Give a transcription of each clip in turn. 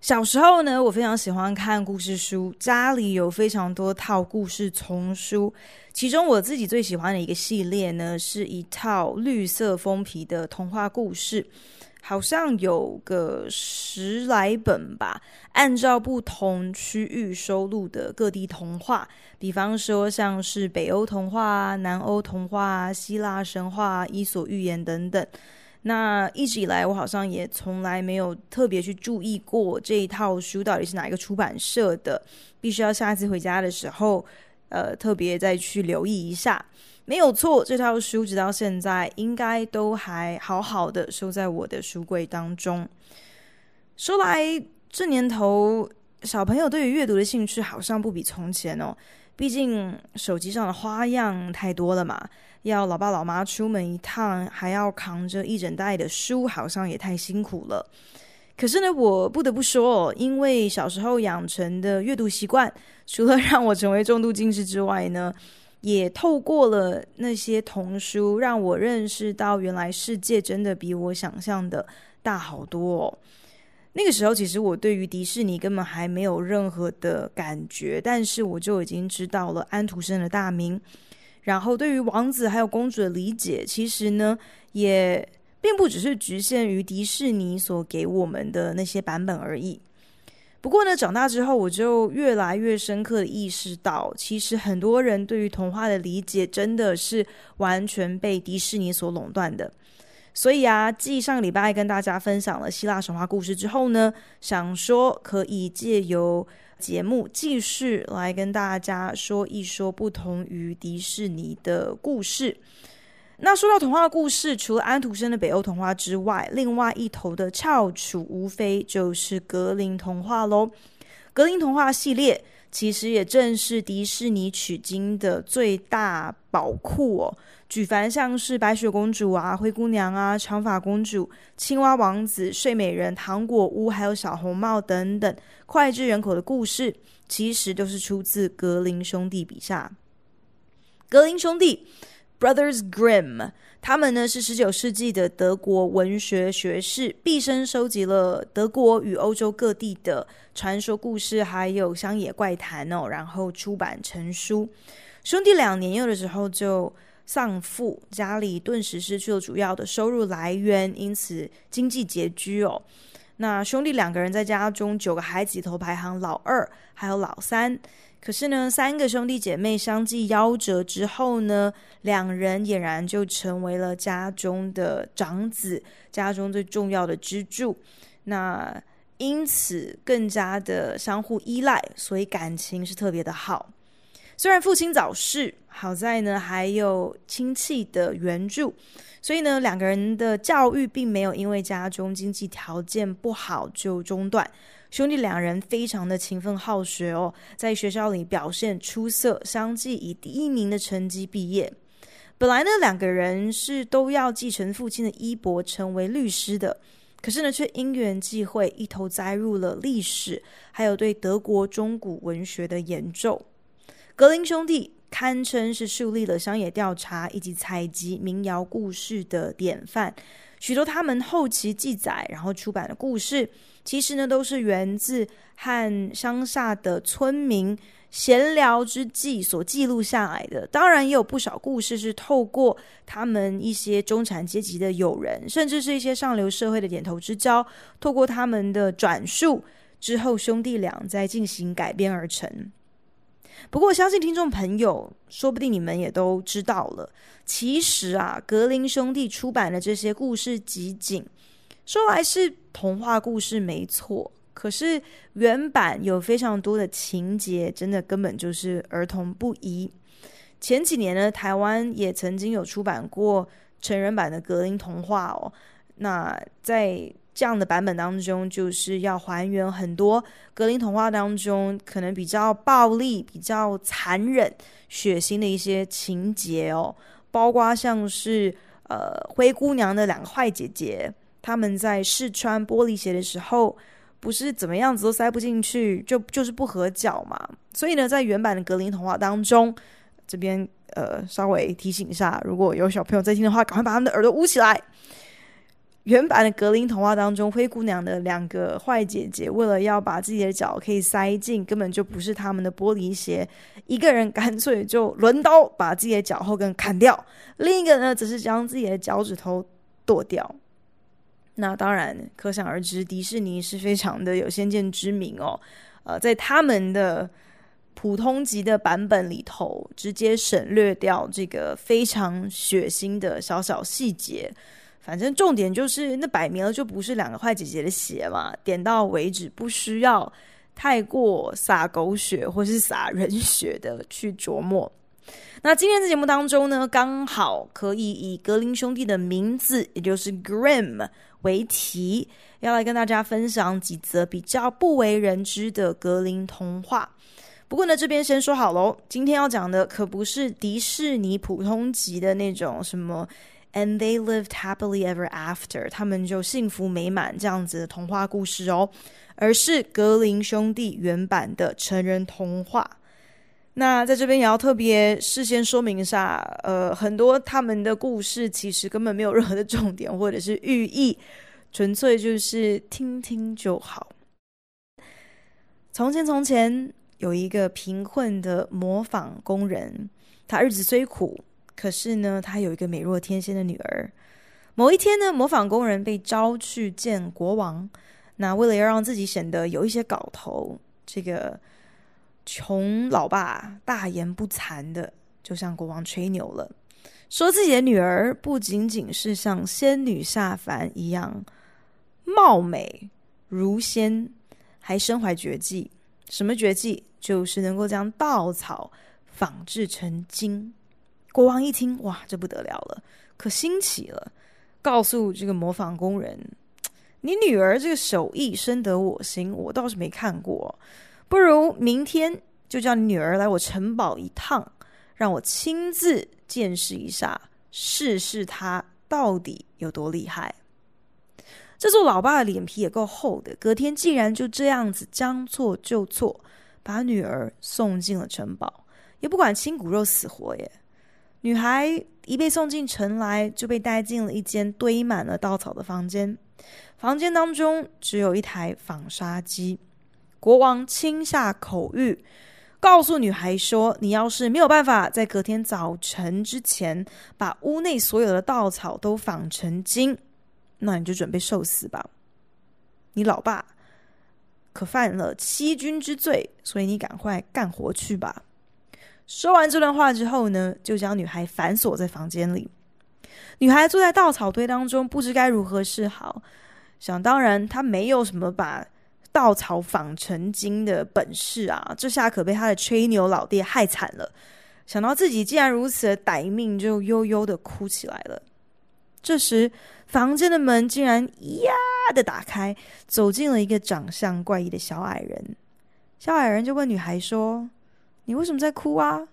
小时候呢，我非常喜欢看故事书，家里有非常多套故事丛书。其中我自己最喜欢的一个系列呢，是一套绿色封皮的童话故事，好像有个十来本吧。按照不同区域收录的各地童话，比方说像是北欧童话、南欧童话、希腊神话、伊索寓言等等。那一直以来，我好像也从来没有特别去注意过这一套书到底是哪一个出版社的，必须要下次回家的时候，呃，特别再去留意一下。没有错，这套书直到现在应该都还好好的收在我的书柜当中。说来这年头，小朋友对于阅读的兴趣好像不比从前哦，毕竟手机上的花样太多了嘛。要老爸老妈出门一趟，还要扛着一整袋的书，好像也太辛苦了。可是呢，我不得不说，因为小时候养成的阅读习惯，除了让我成为重度近视之外呢，也透过了那些童书，让我认识到原来世界真的比我想象的大好多哦。那个时候，其实我对于迪士尼根本还没有任何的感觉，但是我就已经知道了安徒生的大名。然后，对于王子还有公主的理解，其实呢，也并不只是局限于迪士尼所给我们的那些版本而已。不过呢，长大之后，我就越来越深刻的意识到，其实很多人对于童话的理解，真的是完全被迪士尼所垄断的。所以啊，继上个礼拜跟大家分享了希腊神话故事之后呢，想说可以借由节目继续来跟大家说一说不同于迪士尼的故事。那说到童话故事，除了安徒生的北欧童话之外，另外一头的翘楚无非就是格林童话喽。格林童话系列其实也正是迪士尼取经的最大宝库哦。举凡像是白雪公主啊、灰姑娘啊、长发公主、青蛙王子、睡美人、糖果屋，还有小红帽等等脍炙人口的故事，其实都是出自格林兄弟笔下。格林兄弟 （Brothers Grimm） 他们呢是十九世纪的德国文学学士，毕生收集了德国与欧洲各地的传说故事，还有乡野怪谈哦，然后出版成书。兄弟俩年幼的时候就丧父，家里顿时失去了主要的收入来源，因此经济拮据哦。那兄弟两个人在家中九个孩子头排行老二，还有老三。可是呢，三个兄弟姐妹相继夭折之后呢，两人俨然就成为了家中的长子，家中最重要的支柱。那因此更加的相互依赖，所以感情是特别的好。虽然父亲早逝，好在呢还有亲戚的援助，所以呢两个人的教育并没有因为家中经济条件不好就中断。兄弟两人非常的勤奋好学哦，在学校里表现出色，相继以第一名的成绩毕业。本来呢两个人是都要继承父亲的衣钵，成为律师的，可是呢却因缘际会，一头栽入了历史，还有对德国中古文学的研究。格林兄弟堪称是树立了乡野调查以及采集民谣故事的典范。许多他们后期记载然后出版的故事，其实呢都是源自和乡下的村民闲聊之际所记录下来的。当然，也有不少故事是透过他们一些中产阶级的友人，甚至是一些上流社会的点头之交，透过他们的转述之后，兄弟俩再进行改编而成。不过，相信听众朋友，说不定你们也都知道了。其实啊，格林兄弟出版的这些故事集锦，说来是童话故事没错，可是原版有非常多的情节，真的根本就是儿童不宜。前几年呢，台湾也曾经有出版过成人版的格林童话哦。那在这样的版本当中，就是要还原很多格林童话当中可能比较暴力、比较残忍、血腥的一些情节哦，包括像是呃灰姑娘的两个坏姐姐，他们在试穿玻璃鞋的时候，不是怎么样子都塞不进去，就就是不合脚嘛。所以呢，在原版的格林童话当中，这边呃稍微提醒一下，如果有小朋友在听的话，赶快把他们的耳朵捂起来。原版的格林童话当中，灰姑娘的两个坏姐姐为了要把自己的脚可以塞进根本就不是他们的玻璃鞋，一个人干脆就轮刀把自己的脚后跟砍掉，另一个呢则是将自己的脚趾头剁掉。那当然，可想而知，迪士尼是非常的有先见之明哦。呃，在他们的普通级的版本里头，直接省略掉这个非常血腥的小小细节。反正重点就是，那摆明了就不是两个坏姐姐的鞋嘛，点到为止，不需要太过洒狗血或是洒人血的去琢磨。那今天的节目当中呢，刚好可以以格林兄弟的名字，也就是 Grimm 为题，要来跟大家分享几则比较不为人知的格林童话。不过呢，这边先说好喽，今天要讲的可不是迪士尼普通级的那种什么。And they lived happily ever after，他们就幸福美满这样子的童话故事哦，而是格林兄弟原版的成人童话。那在这边也要特别事先说明一下，呃，很多他们的故事其实根本没有任何的重点或者是寓意，纯粹就是听听就好。从前从前有一个贫困的磨坊工人，他日子虽苦。可是呢，他有一个美若天仙的女儿。某一天呢，磨坊工人被招去见国王。那为了要让自己显得有一些搞头，这个穷老爸大言不惭的就向国王吹牛了，说自己的女儿不仅仅是像仙女下凡一样貌美如仙，还身怀绝技。什么绝技？就是能够将稻草仿制成金。国王一听，哇，这不得了了，可兴起了，告诉这个模仿工人：“你女儿这个手艺深得我心，我倒是没看过。不如明天就叫女儿来我城堡一趟，让我亲自见识一下，试试她到底有多厉害。”这座老爸的脸皮也够厚的，隔天竟然就这样子将错就错，把女儿送进了城堡，也不管亲骨肉死活耶。女孩一被送进城来，就被带进了一间堆满了稻草的房间。房间当中只有一台纺纱机。国王亲下口谕，告诉女孩说：“你要是没有办法在隔天早晨之前把屋内所有的稻草都纺成金，那你就准备受死吧。你老爸可犯了欺君之罪，所以你赶快干活去吧。”说完这段话之后呢，就将女孩反锁在房间里。女孩坐在稻草堆当中，不知该如何是好。想当然，她没有什么把稻草纺成金的本事啊！这下可被她的吹牛老爹害惨了。想到自己既然如此的歹命，就悠悠的哭起来了。这时，房间的门竟然呀的打开，走进了一个长相怪异的小矮人。小矮人就问女孩说，你为什么在哭啊？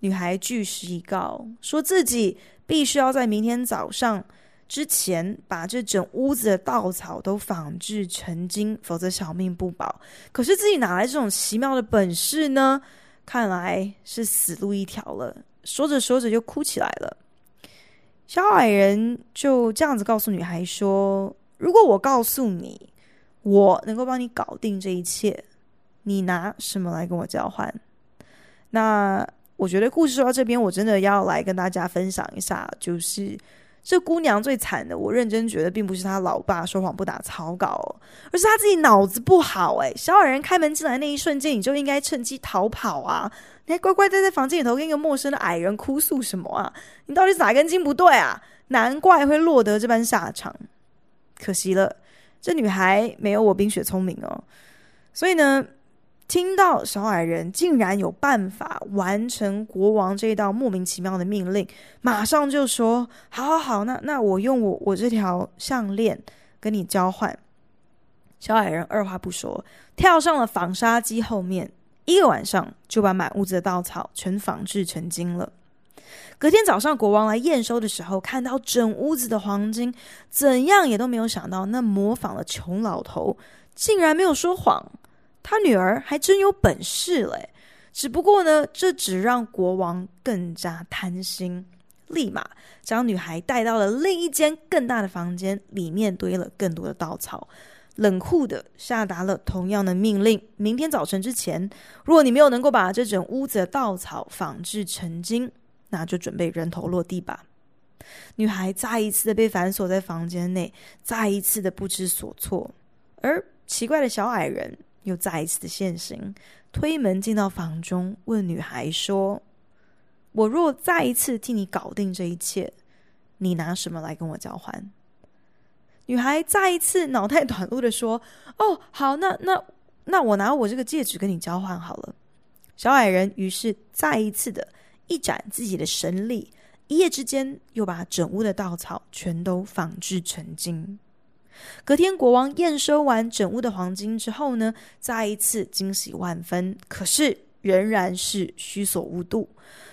女孩据实以告，说自己必须要在明天早上之前把这整屋子的稻草都仿制成金，否则小命不保。可是自己哪来这种奇妙的本事呢？看来是死路一条了。说着说着就哭起来了。小矮人就这样子告诉女孩说：“如果我告诉你，我能够帮你搞定这一切，你拿什么来跟我交换？”那我觉得故事说到这边，我真的要来跟大家分享一下，就是这姑娘最惨的。我认真觉得，并不是她老爸说谎不打草稿，而是她自己脑子不好。哎，小矮人开门进来那一瞬间，你就应该趁机逃跑啊！你还乖乖待在房间里头，跟一个陌生的矮人哭诉什么啊？你到底哪根筋不对啊？难怪会落得这般下场。可惜了，这女孩没有我冰雪聪明哦。所以呢。听到小矮人竟然有办法完成国王这道莫名其妙的命令，马上就说：“好好好，那那我用我我这条项链跟你交换。小矮人二话不说，跳上了纺纱机后面，一个晚上就把满屋子的稻草全纺制成金了。隔天早上，国王来验收的时候，看到整屋子的黄金，怎样也都没有想到，那模仿的穷老头竟然没有说谎，他女儿还真有本事嘞。只不过呢，这只让国王更加贪心，立马将女孩带到了另一间更大的房间，里面堆了更多的稻草。冷酷的下达了同样的命令：明天早晨之前，如果你没有能够把这整屋子的稻草仿制成金，那就准备人头落地吧。女孩再一次的被反锁在房间内，再一次的不知所措。而奇怪的小矮人又再一次的现形，推门进到房中，问女孩说：“我若再一次替你搞定这一切，你拿什么来跟我交换？”女孩再一次脑袋短路的说：“哦，好，那那那我拿我这个戒指跟你交换好了。”小矮人于是再一次的一展自己的神力，一夜之间又把整屋的稻草全都纺制成金。隔天，国王验收完整屋的黄金之后呢，再一次惊喜万分，可是仍然是虚所无度。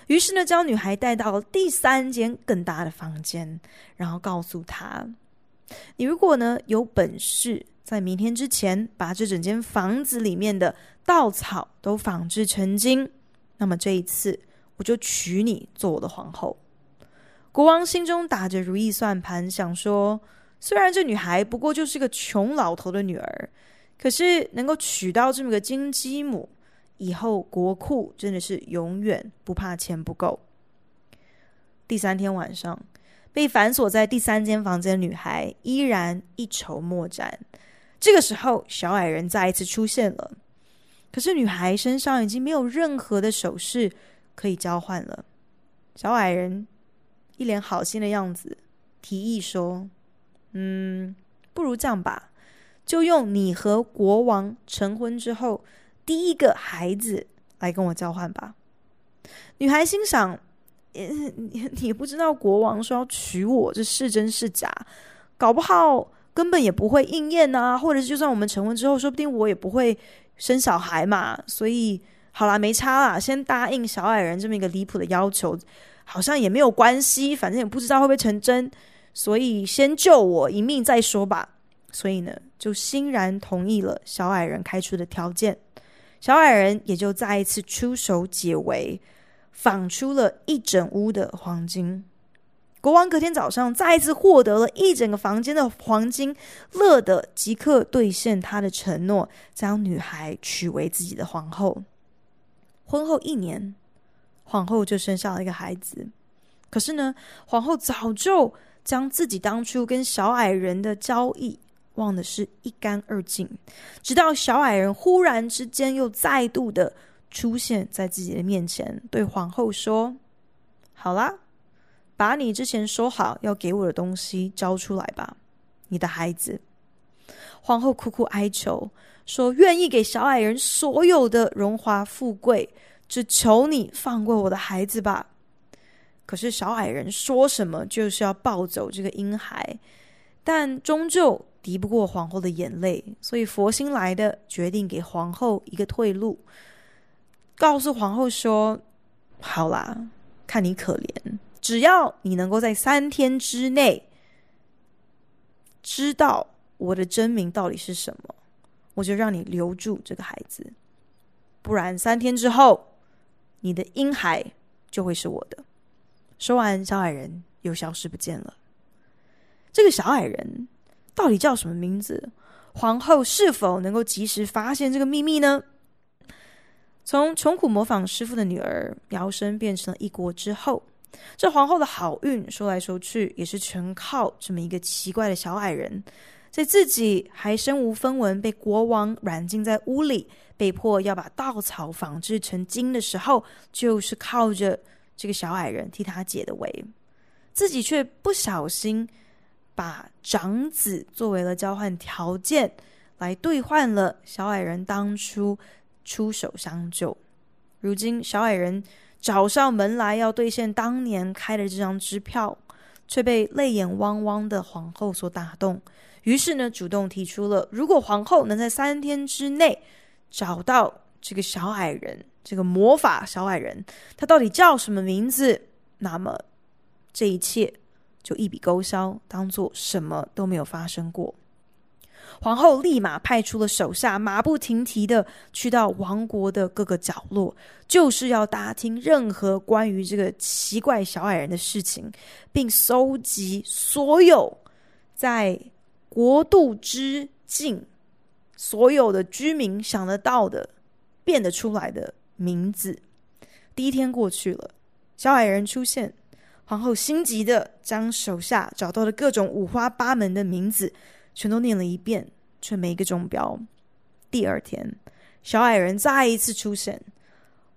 于是呢，将女孩带到第三间更大的房间，然后告诉她。你如果呢有本事，在明天之前把这整间房子里面的稻草都纺制成金，那么这一次我就娶你做我的皇后。国王心中打着如意算盘，想说：虽然这女孩不过就是个穷老头的女儿，可是能够娶到这么个金鸡母，以后国库真的是永远不怕钱不够。第三天晚上。被反锁在第三间房间的女孩依然一筹莫展。这个时候，小矮人再一次出现了。可是，女孩身上已经没有任何的首饰可以交换了。小矮人一脸好心的样子，提议说：“嗯，不如这样吧，就用你和国王成婚之后第一个孩子来跟我交换吧。”女孩心想。你你不知道国王说要娶我，这是真是假？搞不好根本也不会应验啊！或者就算我们成婚之后，说不定我也不会生小孩嘛。所以好啦，没差啦，先答应小矮人这么一个离谱的要求，好像也没有关系，反正也不知道会不会成真，所以先救我一命再说吧。所以呢，就欣然同意了小矮人开出的条件，小矮人也就再一次出手解围。仿出了一整屋的黄金，国王隔天早上再一次获得了一整个房间的黄金，乐得即刻兑现他的承诺，将女孩娶为自己的皇后。婚后一年，皇后就生下了一个孩子。可是呢，皇后早就将自己当初跟小矮人的交易忘得是一干二净，直到小矮人忽然之间又再度的。出现在自己的面前，对皇后说：“好啦，把你之前说好要给我的东西交出来吧，你的孩子。”皇后苦苦哀求说：“愿意给小矮人所有的荣华富贵，只求你放过我的孩子吧。”可是小矮人说什么就是要抱走这个婴孩，但终究敌不过皇后的眼泪，所以佛心来的决定给皇后一个退路。告诉皇后说：“好啦，看你可怜，只要你能够在三天之内知道我的真名到底是什么，我就让你留住这个孩子；不然，三天之后，你的婴孩就会是我的。”说完，小矮人又消失不见了。这个小矮人到底叫什么名字？皇后是否能够及时发现这个秘密呢？从穷苦模仿师傅的女儿摇身变成了一国之后，这皇后的好运说来说去也是全靠这么一个奇怪的小矮人，在自己还身无分文，被国王软禁在屋里，被迫要把稻草纺制成金的时候，就是靠着这个小矮人替他解的围，自己却不小心把长子作为了交换条件，来兑换了小矮人当初。出手相救，如今小矮人找上门来，要兑现当年开的这张支票，却被泪眼汪汪的皇后所打动，于是呢，主动提出了，如果皇后能在三天之内找到这个小矮人，这个魔法小矮人，他到底叫什么名字，那么这一切就一笔勾销，当做什么都没有发生过。皇后立马派出了手下，马不停蹄的去到王国的各个角落，就是要打听任何关于这个奇怪小矮人的事情，并搜集所有在国度之境所有的居民想得到的、变得出来的名字。第一天过去了，小矮人出现，皇后心急的将手下找到的各种五花八门的名字。全都念了一遍，却没一个中标。第二天，小矮人再一次出现，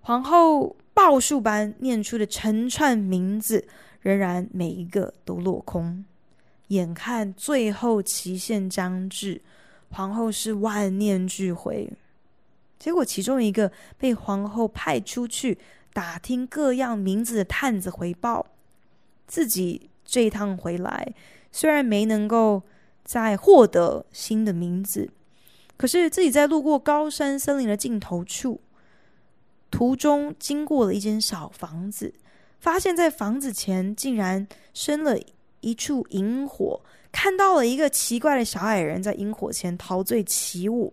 皇后报数般念出的成串名字，仍然每一个都落空。眼看最后期限将至，皇后是万念俱灰。结果，其中一个被皇后派出去打听各样名字的探子回报，自己这一趟回来，虽然没能够。在获得新的名字，可是自己在路过高山森林的尽头处，途中经过了一间小房子，发现在房子前竟然生了一处萤火，看到了一个奇怪的小矮人在萤火前陶醉起舞。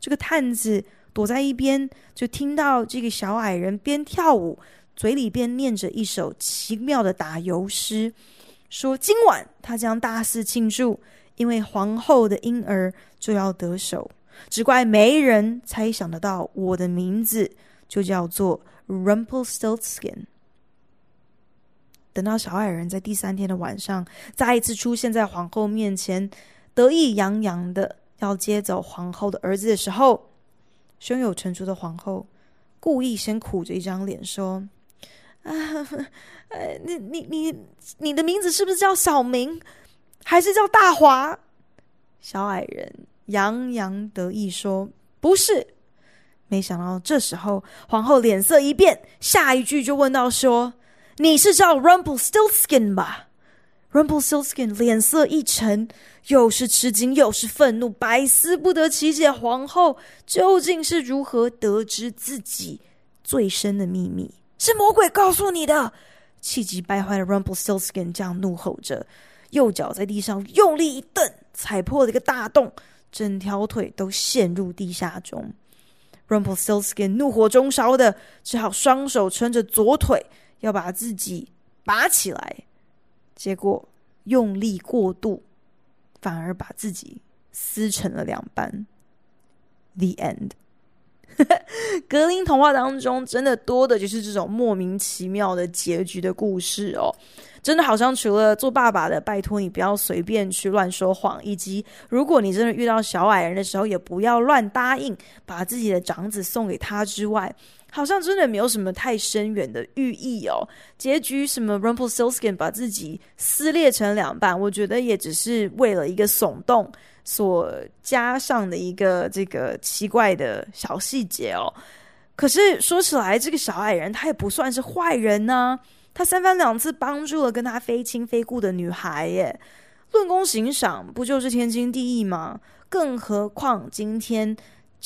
这个探子躲在一边，就听到这个小矮人边跳舞，嘴里边念着一首奇妙的打油诗，说今晚他将大肆庆祝。因为皇后的婴儿就要得手，只怪没人猜想得到我的名字就叫做 Rumpelstiltskin。等到小矮人在第三天的晚上再一次出现在皇后面前，得意洋洋的要接走皇后的儿子的时候，胸有成竹的皇后故意先苦着一张脸说：“啊，呃，你你你你的名字是不是叫小明？”还是叫大华？小矮人洋洋得意说：“不是。”没想到这时候皇后脸色一变，下一句就问到说：“你是叫 Rumpelstiltskin 吧？”Rumpelstiltskin 脸色一沉，又是吃惊又是愤怒，百思不得其解，皇后究竟是如何得知自己最深的秘密？是魔鬼告诉你的？气急败坏的 Rumpelstiltskin 这样怒吼着。右脚在地上用力一蹬，踩破了一个大洞，整条腿都陷入地下中。Rumpelstiltskin 怒火中烧的，只好双手撑着左腿，要把自己拔起来。结果用力过度，反而把自己撕成了两半。The end。格林童话当中，真的多的就是这种莫名其妙的结局的故事哦。真的好像除了做爸爸的，拜托你不要随便去乱说谎，以及如果你真的遇到小矮人的时候，也不要乱答应把自己的长子送给他之外，好像真的没有什么太深远的寓意哦。结局什么 Rumpelstiltskin 把自己撕裂成两半，我觉得也只是为了一个耸动。所加上的一个这个奇怪的小细节哦，可是说起来，这个小矮人他也不算是坏人呢、他三番两次帮助了跟他非亲非故的女孩耶，论功行赏，不就是天经地义吗？更何况今天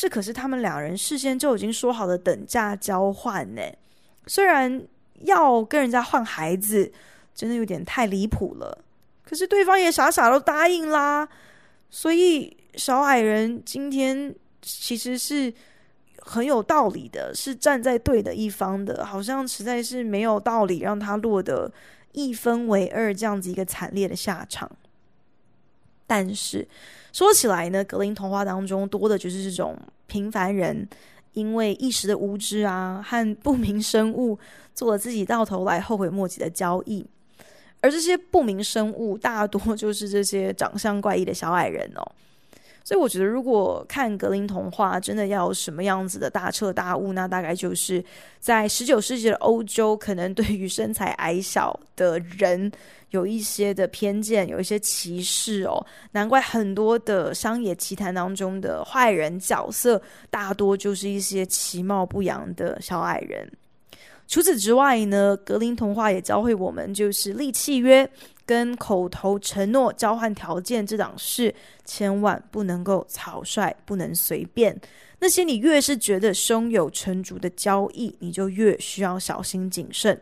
这可是他们两人事先就已经说好的等价交换呢。虽然要跟人家换孩子，真的有点太离谱了，可是对方也傻傻都答应啦。所以，小矮人今天其实是很有道理的，是站在对的一方的，好像实在是没有道理让他落得一分为二这样子一个惨烈的下场。但是说起来呢，格林童话当中多的就是这种平凡人因为一时的无知啊，和不明生物做了自己到头来后悔莫及的交易。而这些不明生物大多就是这些长相怪异的小矮人哦，所以我觉得如果看格林童话真的要什么样子的大彻大悟，那大概就是在十九世纪的欧洲，可能对于身材矮小的人有一些的偏见，有一些歧视哦。难怪很多的商业奇谈当中的坏人角色，大多就是一些其貌不扬的小矮人。除此之外呢，格林童话也教会我们，就是立契约跟口头承诺交换条件这档事，千万不能够草率，不能随便。那些你越是觉得胸有成竹的交易，你就越需要小心谨慎。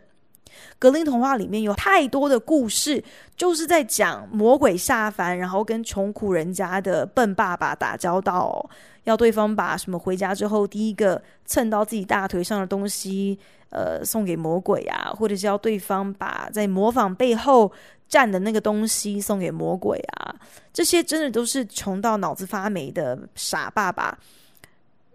格林童话里面有太多的故事，就是在讲魔鬼下凡，然后跟穷苦人家的笨爸爸打交道，要对方把什么回家之后第一个蹭到自己大腿上的东西，呃，送给魔鬼啊，或者是要对方把在模仿背后站的那个东西送给魔鬼啊，这些真的都是穷到脑子发霉的傻爸爸。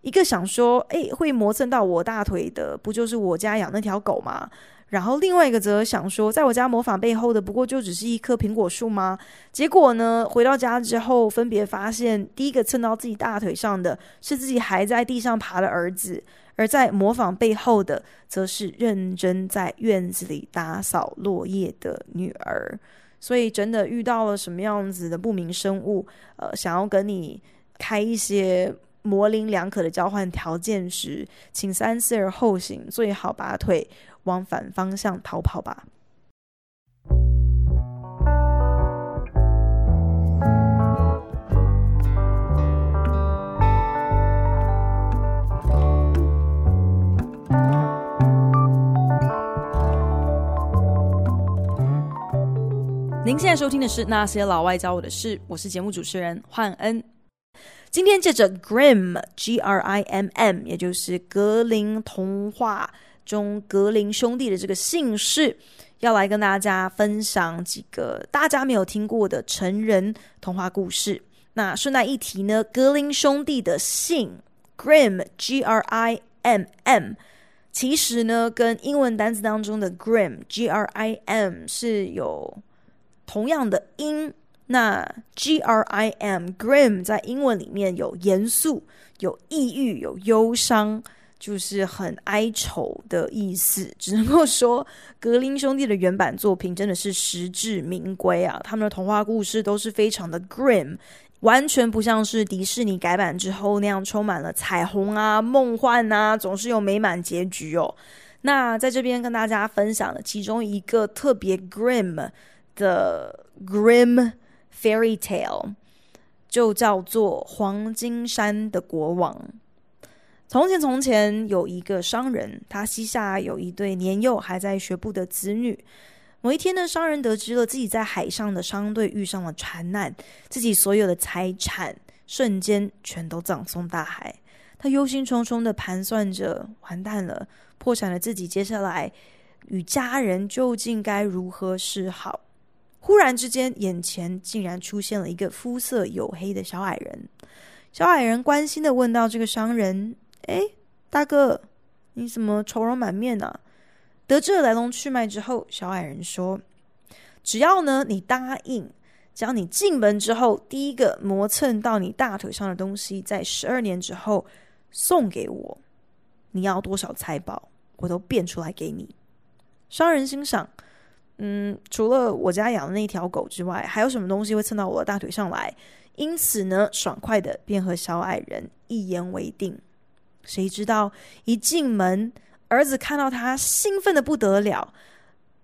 一个想说，哎，会磨蹭到我大腿的，不就是我家养那条狗吗？然后另外一个则想说，在我家模仿背后的，不过就只是一棵苹果树吗？结果呢，回到家之后，分别发现，第一个蹭到自己大腿上的是自己还在地上爬的儿子，而在模仿背后的，则是认真在院子里打扫落叶的女儿。所以，真的遇到了什么样子的不明生物，呃，想要跟你开一些。模棱两可的交换条件时，请三思而后行，最好拔腿往反方向逃跑吧。您现在收听的是《那些老外教我的事》，我是节目主持人焕恩。今天借着 Grimm G R I M M，也就是格林童话中格林兄弟的这个姓氏，要来跟大家分享几个大家没有听过的成人童话故事。那顺带一提呢，格林兄弟的姓 Grim G R I M M，其实呢跟英文单词当中的 Grimm G R I M 是有同样的音。那 G R I M Grim 在英文里面有严肃、有抑郁、有忧伤，就是很哀愁的意思。只能够说，格林兄弟的原版作品真的是实至名归啊！他们的童话故事都是非常的 Grim，完全不像是迪士尼改版之后那样充满了彩虹啊、梦幻啊，总是有美满结局哦。那在这边跟大家分享的其中一个特别 Grim 的 Grim。Fairy tale 就叫做黄金山的国王。从前，从前有一个商人，他膝下有一对年幼还在学步的子女。某一天呢，商人得知了自己在海上的商队遇上了船难，自己所有的财产瞬间全都葬送大海。他忧心忡忡的盘算着：完蛋了，破产了自己，接下来与家人究竟该如何是好？忽然之间，眼前竟然出现了一个肤色黝黑的小矮人。小矮人关心的问道：“这个商人，哎，大哥，你怎么愁容满面呢？”得知了来龙去脉之后，小矮人说：“只要呢，你答应，只要你进门之后第一个磨蹭到你大腿上的东西，在十二年之后送给我，你要多少财宝，我都变出来给你。”商人心想。嗯，除了我家养的那条狗之外，还有什么东西会蹭到我的大腿上来？因此呢，爽快的便和小矮人一言为定。谁知道一进门，儿子看到他兴奋的不得了，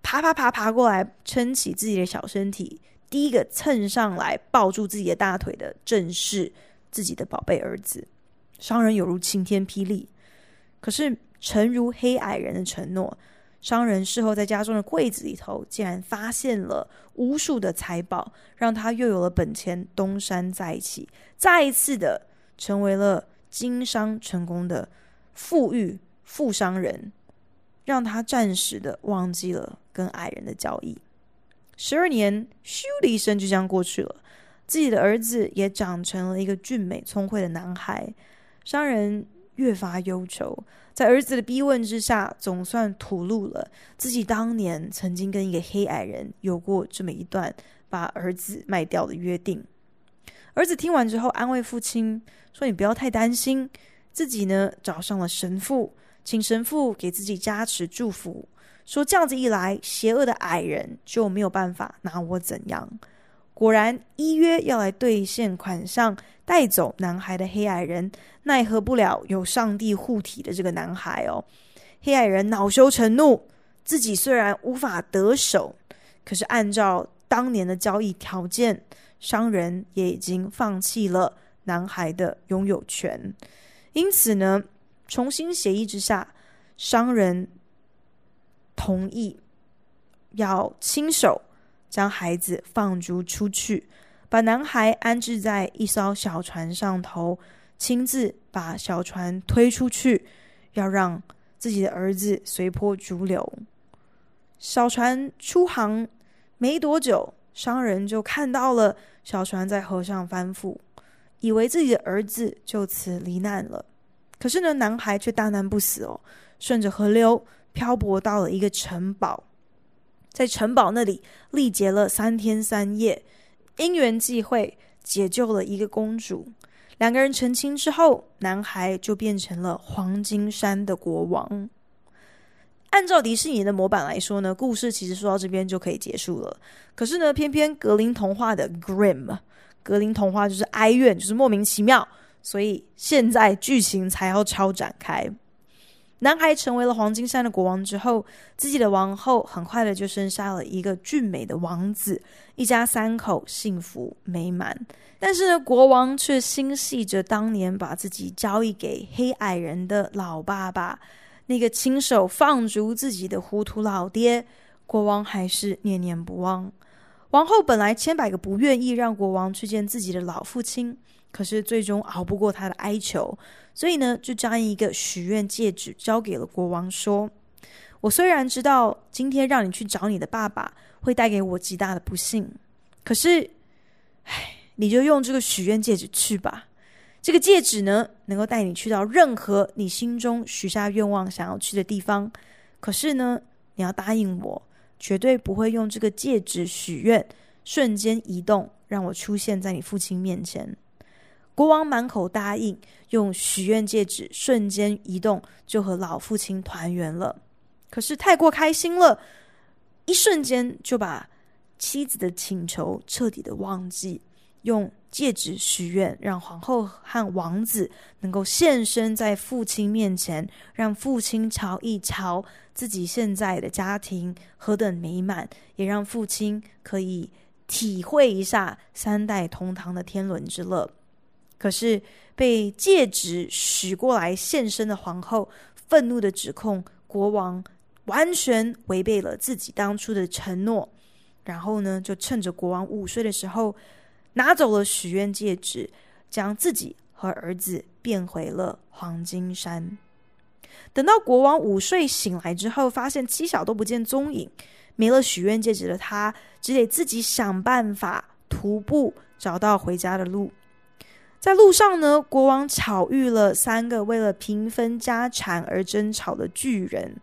爬爬爬爬过来，撑起自己的小身体，第一个蹭上来抱住自己的大腿的，正是自己的宝贝儿子。商人犹如晴天霹雳，可是诚如黑矮人的承诺。商人事后在家中的柜子里头，竟然发现了无数的财宝，让他又有了本钱东山再起，再一次的成为了经商成功的富裕富商人，让他暂时的忘记了跟矮人的交易。十二年咻的一声就这样过去了，自己的儿子也长成了一个俊美聪慧的男孩，商人越发忧愁。在儿子的逼问之下，总算吐露了自己当年曾经跟一个黑矮人有过这么一段把儿子卖掉的约定。儿子听完之后，安慰父亲说：“你不要太担心，自己呢找上了神父，请神父给自己加持祝福，说这样子一来，邪恶的矮人就没有办法拿我怎样。”果然，依约要来兑现款项，带走男孩的黑矮人，奈何不了有上帝护体的这个男孩哦。黑矮人恼羞成怒，自己虽然无法得手，可是按照当年的交易条件，商人也已经放弃了男孩的拥有权。因此呢，重新协议之下，商人同意要亲手将孩子放逐出去，把男孩安置在一艘小船上头，亲自把小船推出去，要让自己的儿子随波逐流。小船出航没多久，商人就看到了小船在河上翻覆，以为自己的儿子就此罹难了。可是呢，男孩却大难不死哦，顺着河流漂泊到了一个城堡，在城堡那里历劫了三天三夜，因缘际会解救了一个公主。两个人成亲之后，男孩就变成了黄金山的国王。按照迪士尼的模板来说呢，故事其实说到这边就可以结束了。可是呢，偏偏格林童话的 Grim，格林童话就是哀怨，就是莫名其妙。所以现在剧情才要超展开。男孩成为了黄金山的国王之后，自己的王后很快的就生下了一个俊美的王子，一家三口幸福美满。但是呢，国王却心系着当年把自己交易给黑矮人的老爸爸，那个亲手放逐自己的糊涂老爹。国王还是念念不忘。王后本来千百个不愿意让国王去见自己的老父亲。可是最终熬不过他的哀求，所以呢，就将一个许愿戒指交给了国王，说：“我虽然知道今天让你去找你的爸爸会带给我极大的不幸，可是，唉，你就用这个许愿戒指去吧。这个戒指呢，能够带你去到任何你心中许下愿望想要去的地方。可是呢，你要答应我，绝对不会用这个戒指许愿，瞬间移动，让我出现在你父亲面前。”国王满口答应，用许愿戒指瞬间移动，就和老父亲团圆了。可是太过开心了，一瞬间就把妻子的请求彻底的忘记，用戒指许愿，让皇后和王子能够现身在父亲面前，让父亲瞧一瞧自己现在的家庭何等美满，也让父亲可以体会一下三代同堂的天伦之乐。可是被戒指许过来现身的皇后，愤怒地指控国王完全违背了自己当初的承诺，然后呢，就趁着国王午睡的时候，拿走了许愿戒指，将自己和儿子变回了黄金山。等到国王午睡醒来之后，发现妻小都不见踪影，没了许愿戒指的他，只得自己想办法徒步找到回家的路。在路上呢，国王巧遇了三个为了平分家产而争吵的巨人。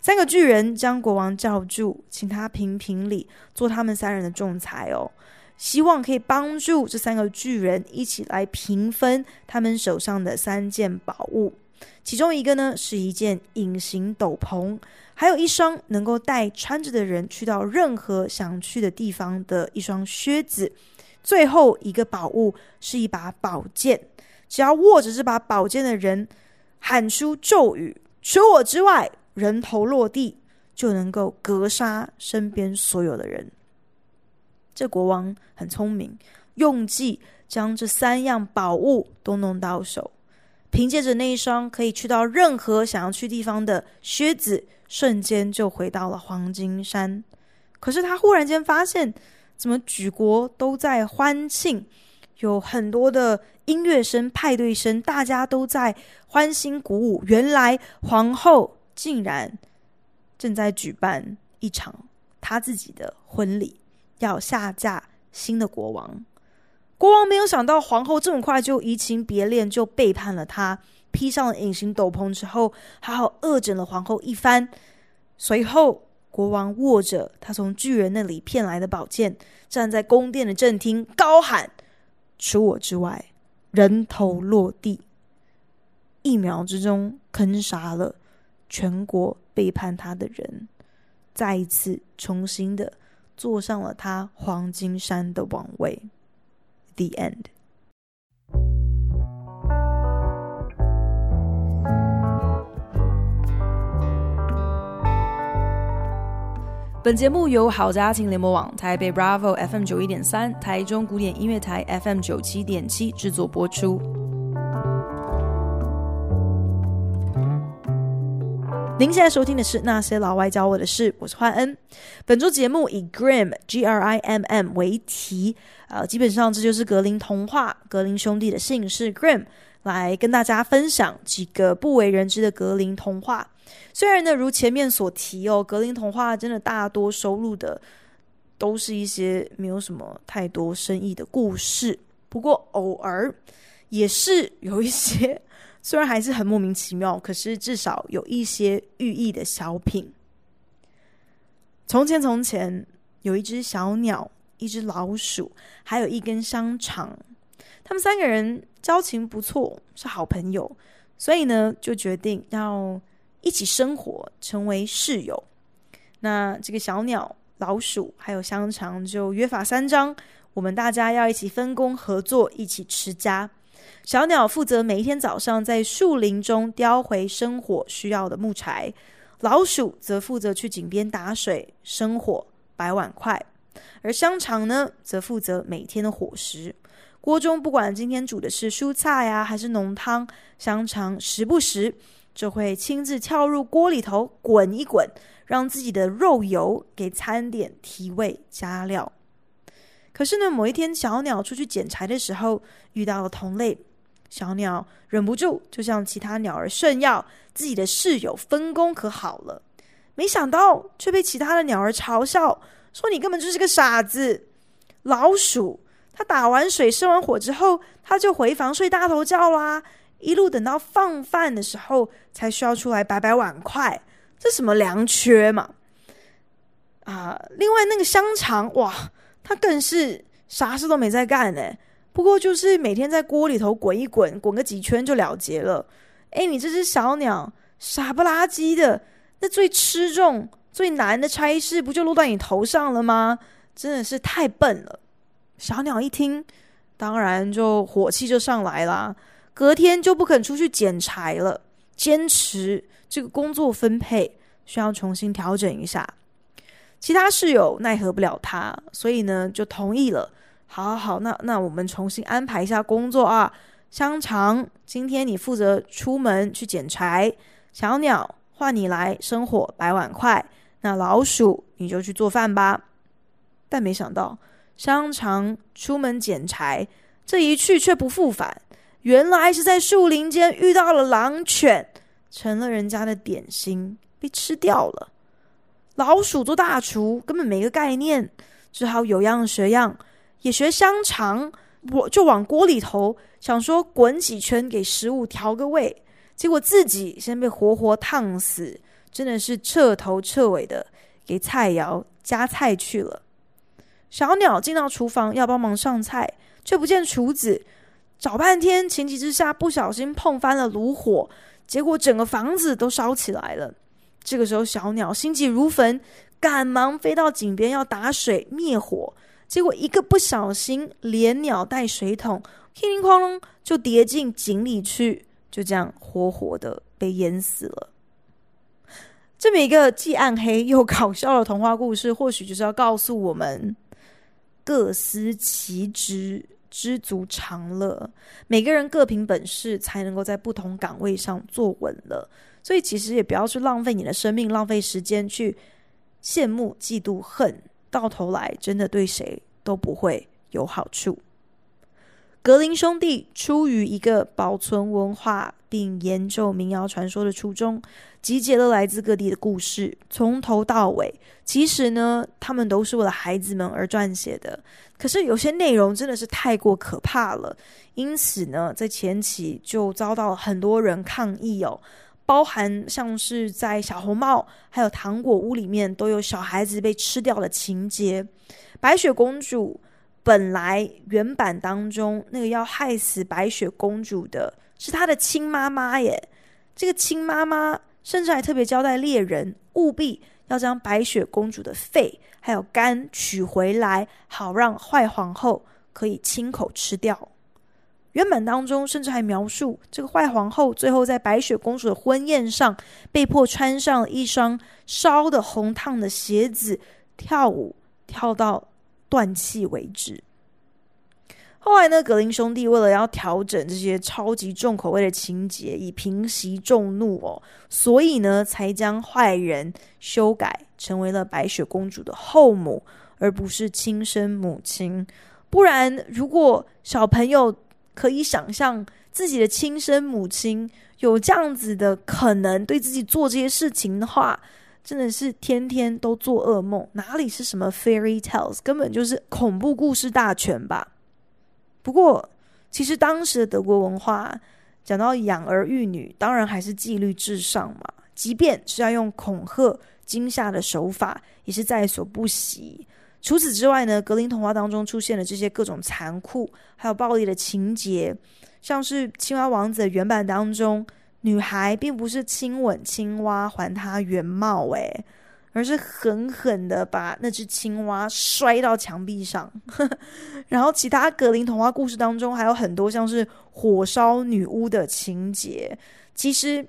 三个巨人将国王叫住，请他评评理，做他们三人的仲裁哦，希望可以帮助这三个巨人一起来平分他们手上的三件宝物。其中一个呢，是一件隐形斗篷，还有一双能够带穿着的人去到任何想去的地方的一双靴子。最后一个宝物是一把宝剑，只要握着这把宝剑的人喊出咒语，除我之外，人头落地，就能够格杀身边所有的人。这国王很聪明，用计将这三样宝物都弄到手，凭借着那一双可以去到任何想要去地方的靴子，瞬间就回到了黄金山。可是他忽然间发现。怎么举国都在欢庆，有很多的音乐声、派对声，大家都在欢欣鼓舞。原来皇后竟然正在举办一场她自己的婚礼，要下嫁新的国王。国王没有想到皇后这么快就移情别恋，就背叛了他，披上了隐形斗篷之后，好好恶整了皇后一番。随后。国王握着他从巨人那里骗来的宝剑，站在宫殿的正厅，高喊：“除我之外，人头落地！”一秒之中，坑杀了全国背叛他的人，再一次重新的坐上了他黄金山的王位。The end. 本节目由好家庭联盟网台北 bravo fm 九一点三台中古典音乐台 fm 九七点七制作播出。您现在收听的是《那些老外教我的事》，我是焕恩。本周节目以 Grim G R I M M 为题，呃，基本上这就是格林童话，格林兄弟的姓氏 Grimm，来跟大家分享几个不为人知的格林童话。虽然呢，如前面所提哦，格林童话真的大多收录的都是一些没有什么太多深意的故事，不过偶尔也是有一些虽然还是很莫名其妙，可是至少有一些寓意的小品。从前从前有一只小鸟，一只老鼠，还有一根香肠，他们三个人交情不错，是好朋友，所以呢，就决定要。一起生活，成为室友。那这个小鸟、老鼠还有香肠就约法三章，我们大家要一起分工合作，一起持家。小鸟负责每一天早上在树林中叼回生火需要的木柴，老鼠则负责去井边打水、生火、摆碗筷，而香肠呢，则负责每天的伙食。锅中不管今天煮的是蔬菜呀、还是浓汤，香肠时不时。就会亲自跳入锅里头滚一滚，让自己的肉油给餐点提味加料。可是呢，某一天小鸟出去捡柴的时候，遇到了同类，小鸟忍不住就向其他鸟儿炫耀自己的室友分工可好了。没想到却被其他的鸟儿嘲笑，说你根本就是个傻子。老鼠，它打完水生完火之后，它就回房睡大头觉啦。一路等到放饭的时候，才需要出来摆摆碗筷，这什么良缺嘛？啊，另外那个香肠，哇，它更是啥事都没在干呢。不过就是每天在锅里头滚一滚，滚个几圈就了结了。哎，你这只小鸟，傻不拉几的，那最吃重、最难的差事不就落到你头上了吗？真的是太笨了。小鸟一听，当然就火气就上来啦。隔天就不肯出去捡柴了，坚持这个工作分配需要重新调整一下。其他室友奈何不了他，所以呢就同意了。好好好，那那我们重新安排一下工作啊。香肠，今天你负责出门去捡柴；小鸟，换你来生火摆碗筷；那老鼠，你就去做饭吧。但没想到，香肠出门捡柴，这一去却不复返。原来是在树林间遇到了狼犬，成了人家的点心，被吃掉了。老鼠做大厨根本没个概念，只好有样学样，也学香肠，我就往锅里头想说滚几圈给食物调个味，结果自己先被活活烫死，真的是彻头彻尾的给菜肴加菜去了。小鸟进到厨房要帮忙上菜，却不见厨子。找半天，情急之下不小心碰翻了炉火，结果整个房子都烧起来了。这个时候，小鸟心急如焚，赶忙飞到井边要打水灭火，结果一个不小心，连鸟带水桶，哐铃哐啷就跌进井里去，就这样活活的被淹死了。这么一个既暗黑又搞笑的童话故事，或许就是要告诉我们：各司其职。知足常乐，每个人各凭本事，才能够在不同岗位上坐稳了。所以，其实也不要去浪费你的生命，浪费时间去羡慕、嫉妒、恨，到头来真的对谁都不会有好处。格林兄弟出于一个保存文化并研究民谣传说的初衷，集结了来自各地的故事，从头到尾，其实呢，他们都是为了孩子们而撰写的。可是有些内容真的是太过可怕了，因此呢，在前期就遭到了很多人抗议哦，包含像是在小红帽还有糖果屋里面都有小孩子被吃掉的情节，白雪公主。本来原版当中那个要害死白雪公主的是她的亲妈妈耶，这个亲妈妈甚至还特别交代猎人务必要将白雪公主的肺还有肝取回来，好让坏皇后可以亲口吃掉。原版当中甚至还描述这个坏皇后最后在白雪公主的婚宴上被迫穿上一双烧得红烫的鞋子，跳舞跳到断气为止。后来呢，格林兄弟为了要调整这些超级重口味的情节，以平息众怒哦，所以呢，才将坏人修改成为了白雪公主的后母，而不是亲生母亲。不然，如果小朋友可以想象自己的亲生母亲有这样子的可能对自己做这些事情的话，真的是天天都做噩梦。哪里是什么 fairy tales，根本就是恐怖故事大全吧。不过，其实当时的德国文化讲到养儿育女，当然还是纪律至上嘛。即便是要用恐吓、惊吓的手法，也是在所不惜。除此之外呢，格林童话当中出现了这些各种残酷还有暴力的情节，像是《青蛙王子》原版当中，女孩并不是亲吻青蛙还她原貌，诶。而是狠狠的把那只青蛙摔到墙壁上，然后其他格林童话故事当中还有很多像是火烧女巫的情节。其实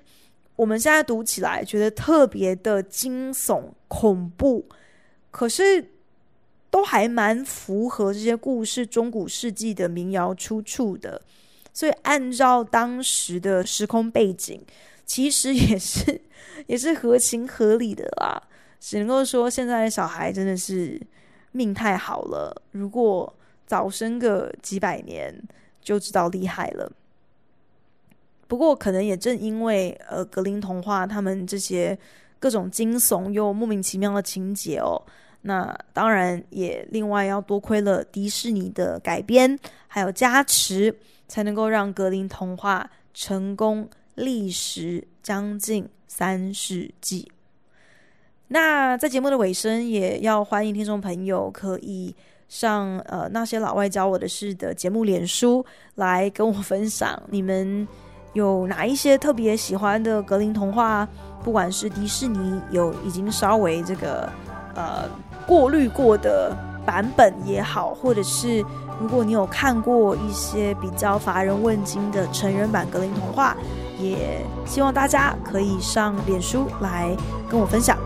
我们现在读起来觉得特别的惊悚恐怖，可是都还蛮符合这些故事中古世纪的民谣出处的。所以按照当时的时空背景，其实也是 也是合情合理的啦。只能够说，现在的小孩真的是命太好了。如果早生个几百年，就知道厉害了。不过，可能也正因为呃，格林童话他们这些各种惊悚又莫名其妙的情节哦，那当然也另外要多亏了迪士尼的改编还有加持，才能够让格林童话成功历时将近三世纪。那在节目的尾声，也要欢迎听众朋友可以上呃那些老外教我的事的节目脸书来跟我分享，你们有哪一些特别喜欢的格林童话？不管是迪士尼有已经稍微这个呃过滤过的版本也好，或者是如果你有看过一些比较乏人问津的成人版格林童话，也希望大家可以上脸书来跟我分享。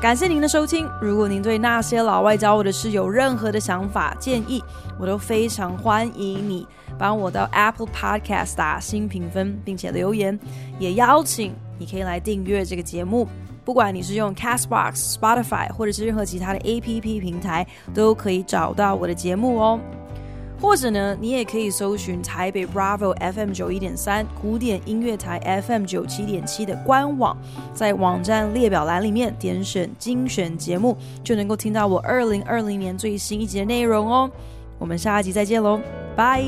感谢您的收听。如果您对那些老外教我的事有任何的想法建议，我都非常欢迎你帮我到 Apple Podcast 打新评分，并且留言。也邀请你可以来订阅这个节目，不管你是用 Castbox、Spotify 或者是任何其他的 APP 平台，都可以找到我的节目哦。或者呢，你也可以搜寻台北 Bravo FM 九一点三古典音乐台 FM 九七点七的官网，在网站列表栏里面点选精选节目，就能够听到我二零二零年最新一集的内容哦。我们下一集再见喽，拜。